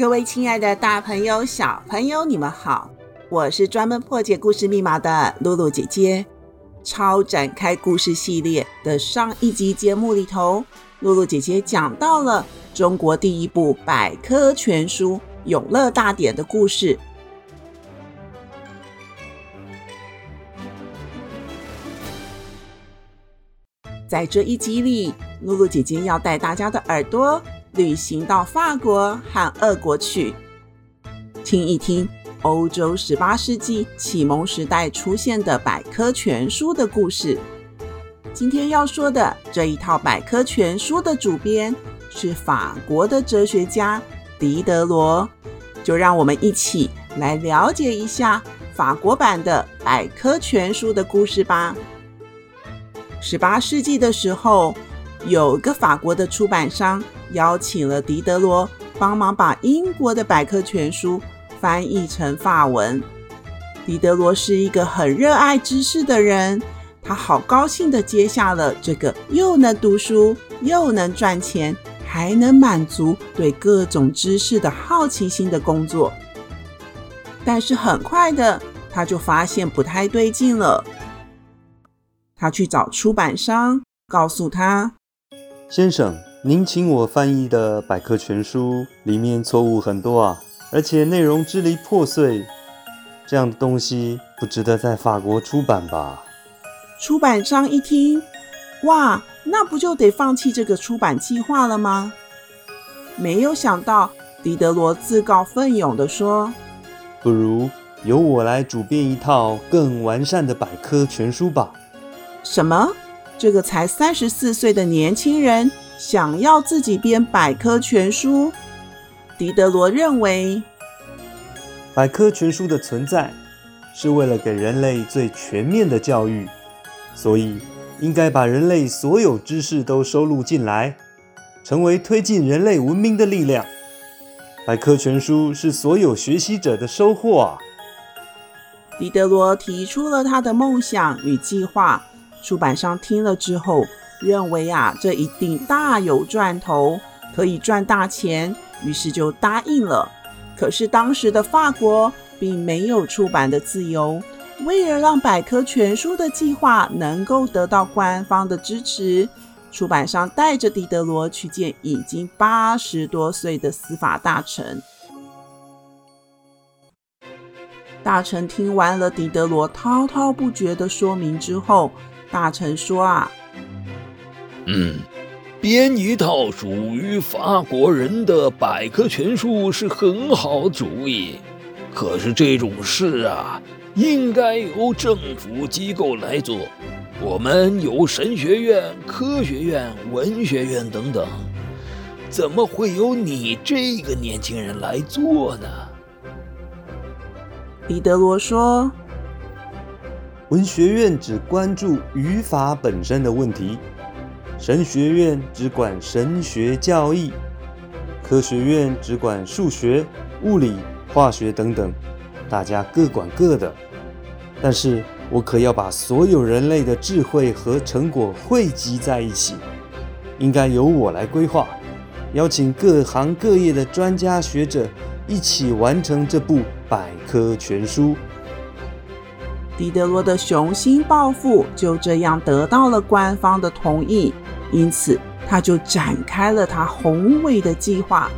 各位亲爱的大朋友、小朋友，你们好！我是专门破解故事密码的露露姐姐。超展开故事系列的上一集节目里头，露露姐姐讲到了中国第一部百科全书《永乐大典》的故事。在这一集里，露露姐姐要带大家的耳朵。旅行到法国和俄国去，听一听欧洲十八世纪启蒙时代出现的百科全书的故事。今天要说的这一套百科全书的主编是法国的哲学家狄德罗，就让我们一起来了解一下法国版的百科全书的故事吧。十八世纪的时候，有个法国的出版商。邀请了狄德罗帮忙把英国的百科全书翻译成法文。狄德罗是一个很热爱知识的人，他好高兴地接下了这个又能读书又能赚钱，还能满足对各种知识的好奇心的工作。但是很快的，他就发现不太对劲了。他去找出版商，告诉他：“先生。”您请我翻译的百科全书里面错误很多啊，而且内容支离破碎，这样的东西不值得在法国出版吧？出版商一听，哇，那不就得放弃这个出版计划了吗？没有想到，狄德罗自告奋勇地说：“不如由我来主编一套更完善的百科全书吧。”什么？这个才三十四岁的年轻人？想要自己编百科全书，狄德罗认为，百科全书的存在是为了给人类最全面的教育，所以应该把人类所有知识都收录进来，成为推进人类文明的力量。百科全书是所有学习者的收获啊！狄德罗提出了他的梦想与计划，出版商听了之后。认为啊，这一定大有赚头，可以赚大钱，于是就答应了。可是当时的法国并没有出版的自由，为了让百科全书的计划能够得到官方的支持，出版商带着狄德罗去见已经八十多岁的司法大臣。大臣听完了狄德罗滔滔不绝的说明之后，大臣说啊。嗯，编一套属于法国人的百科全书是很好主意。可是这种事啊，应该由政府机构来做。我们有神学院、科学院、文学院等等，怎么会由你这个年轻人来做呢？彼得罗说：“文学院只关注语法本身的问题。”神学院只管神学教义，科学院只管数学、物理、化学等等，大家各管各的。但是我可要把所有人类的智慧和成果汇集在一起，应该由我来规划，邀请各行各业的专家学者一起完成这部百科全书。狄德罗的雄心抱负就这样得到了官方的同意。因此，他就展开了他宏伟的计划。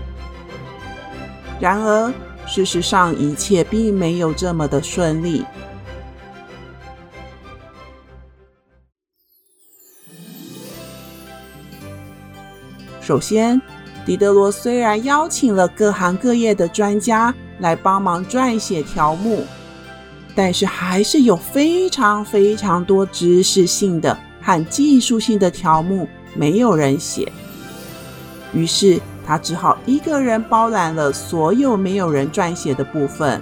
然而，事实上一切并没有这么的顺利。首先，狄德罗虽然邀请了各行各业的专家来帮忙撰写条目，但是还是有非常非常多知识性的和技术性的条目。没有人写，于是他只好一个人包揽了所有没有人撰写的部分，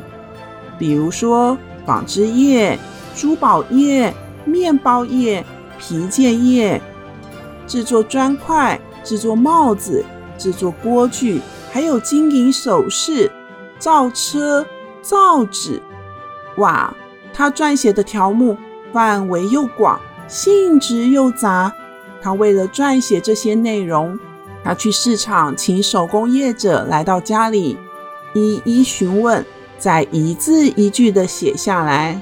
比如说纺织业、珠宝业、面包业、皮件业、制作砖块、制作帽子、制作锅具，还有金银首饰、造车、造纸。哇，他撰写的条目范围又广，性质又杂。他为了撰写这些内容，他去市场请手工业者来到家里，一一询问，再一字一句地写下来。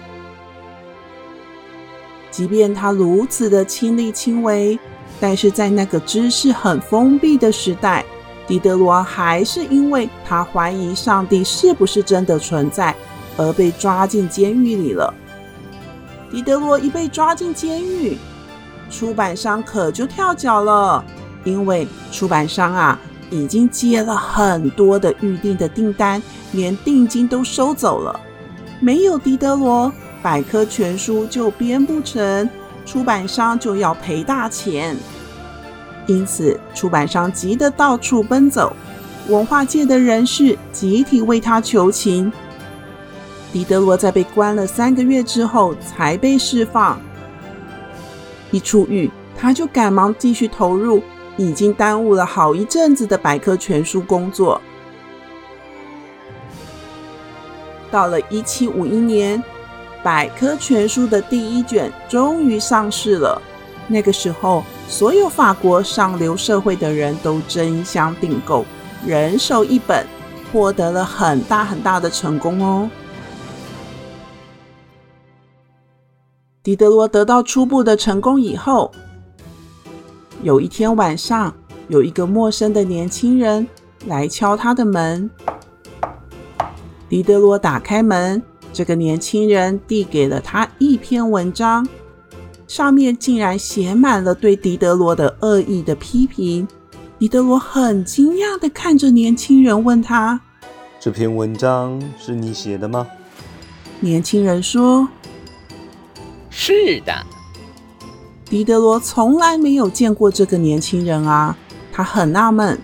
即便他如此的亲力亲为，但是在那个知识很封闭的时代，狄德罗还是因为他怀疑上帝是不是真的存在，而被抓进监狱里了。狄德罗一被抓进监狱，出版商可就跳脚了，因为出版商啊已经接了很多的预定的订单，连定金都收走了。没有狄德罗，百科全书就编不成，出版商就要赔大钱。因此，出版商急得到处奔走，文化界的人士集体为他求情。狄德罗在被关了三个月之后才被释放。一出狱，他就赶忙继续投入已经耽误了好一阵子的百科全书工作。到了一七五一年，百科全书的第一卷终于上市了。那个时候，所有法国上流社会的人都争相订购，人手一本，获得了很大很大的成功哦。狄德罗得到初步的成功以后，有一天晚上，有一个陌生的年轻人来敲他的门。狄德罗打开门，这个年轻人递给了他一篇文章，上面竟然写满了对狄德罗的恶意的批评。狄德罗很惊讶的看着年轻人，问他：“这篇文章是你写的吗？”年轻人说。是的，狄德罗从来没有见过这个年轻人啊，他很纳闷。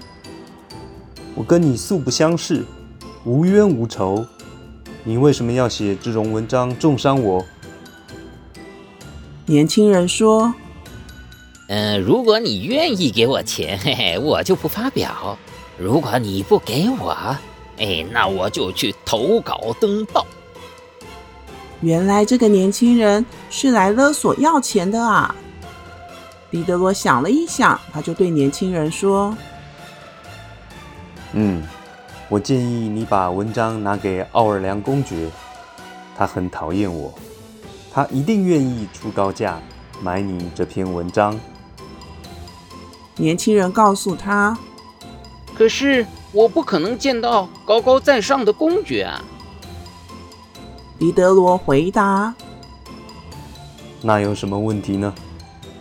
我跟你素不相识，无冤无仇，你为什么要写这种文章重伤我？年轻人说：“嗯、呃，如果你愿意给我钱，嘿嘿，我就不发表；如果你不给我，哎，那我就去投稿登报。”原来这个年轻人是来勒索要钱的啊！狄德罗想了一想，他就对年轻人说：“嗯，我建议你把文章拿给奥尔良公爵，他很讨厌我，他一定愿意出高价买你这篇文章。”年轻人告诉他：“可是我不可能见到高高在上的公爵啊。”狄德罗回答：“那有什么问题呢？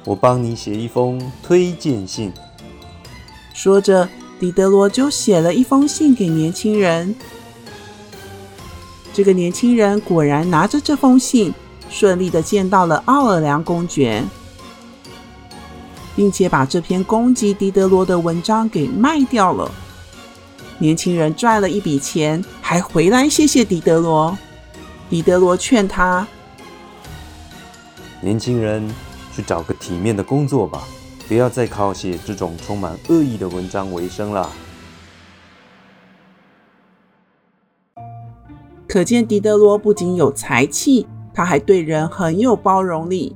我帮你写一封推荐信。”说着，狄德罗就写了一封信给年轻人。这个年轻人果然拿着这封信，顺利的见到了奥尔良公爵，并且把这篇攻击狄德罗的文章给卖掉了。年轻人赚了一笔钱，还回来谢谢狄德罗。狄德罗劝他：“年轻人，去找个体面的工作吧，不要再靠写这种充满恶意的文章为生了。”可见狄德罗不仅有才气，他还对人很有包容力。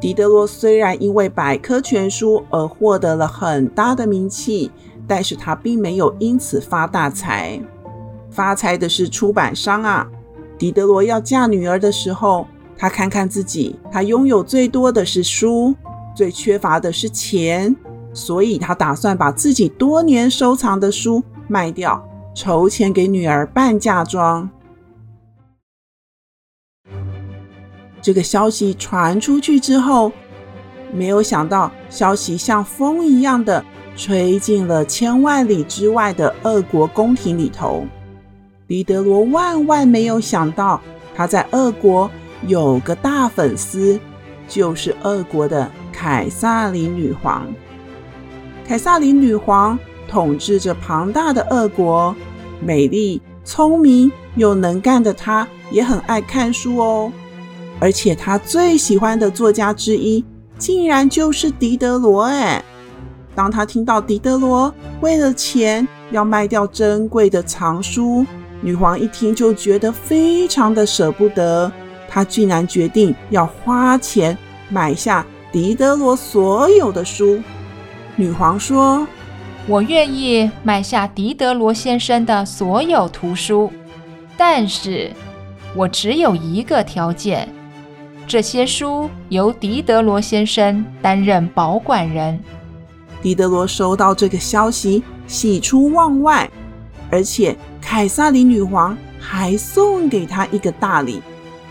狄德罗虽然因为百科全书而获得了很大的名气，但是他并没有因此发大财，发财的是出版商啊。狄德罗要嫁女儿的时候，他看看自己，他拥有最多的是书，最缺乏的是钱，所以他打算把自己多年收藏的书卖掉，筹钱给女儿办嫁妆。这个消息传出去之后，没有想到消息像风一样的吹进了千万里之外的俄国宫廷里头。狄德罗万万没有想到，他在俄国有个大粉丝，就是俄国的凯萨琳女皇。凯萨琳女皇统治着庞大的俄国。美丽、聪明又能干的她，也很爱看书哦。而且她最喜欢的作家之一，竟然就是狄德罗。哎，当她听到狄德罗为了钱要卖掉珍贵的藏书，女皇一听就觉得非常的舍不得。她竟然决定要花钱买下狄德罗所有的书。女皇说：“我愿意买下狄德罗先生的所有图书，但是我只有一个条件。”这些书由狄德罗先生担任保管人。狄德罗收到这个消息，喜出望外，而且凯撒琳女皇还送给他一个大礼。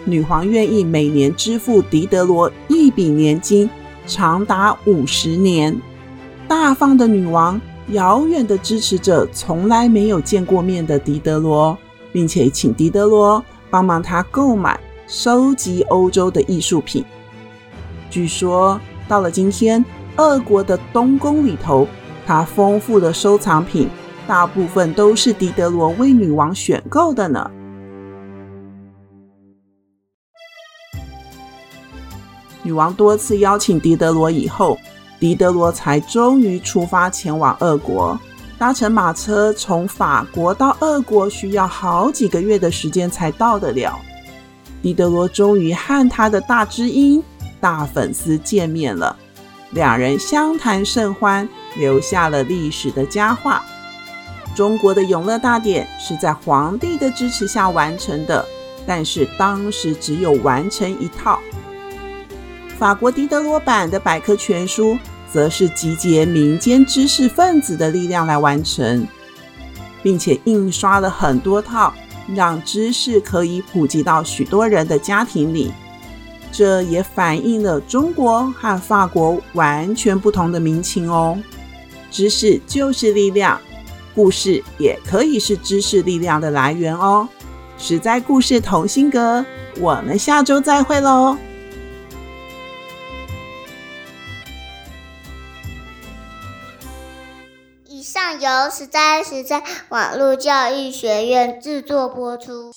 女皇愿意每年支付狄德罗一笔年金，长达五十年。大方的女王遥远的支持着从来没有见过面的狄德罗，并且请狄德罗帮忙他购买。收集欧洲的艺术品。据说到了今天，俄国的东宫里头，它丰富的收藏品大部分都是狄德罗为女王选购的呢。女王多次邀请狄德罗以后，狄德罗才终于出发前往俄国。搭乘马车从法国到俄国，需要好几个月的时间才到得了。狄德罗终于和他的大知音、大粉丝见面了，两人相谈甚欢，留下了历史的佳话。中国的永乐大典是在皇帝的支持下完成的，但是当时只有完成一套。法国狄德罗版的百科全书，则是集结民间知识分子的力量来完成，并且印刷了很多套。让知识可以普及到许多人的家庭里，这也反映了中国和法国完全不同的民情哦。知识就是力量，故事也可以是知识力量的来源哦。实在故事同心阁，我们下周再会喽。以上由实在实在网络教育学院制作播出。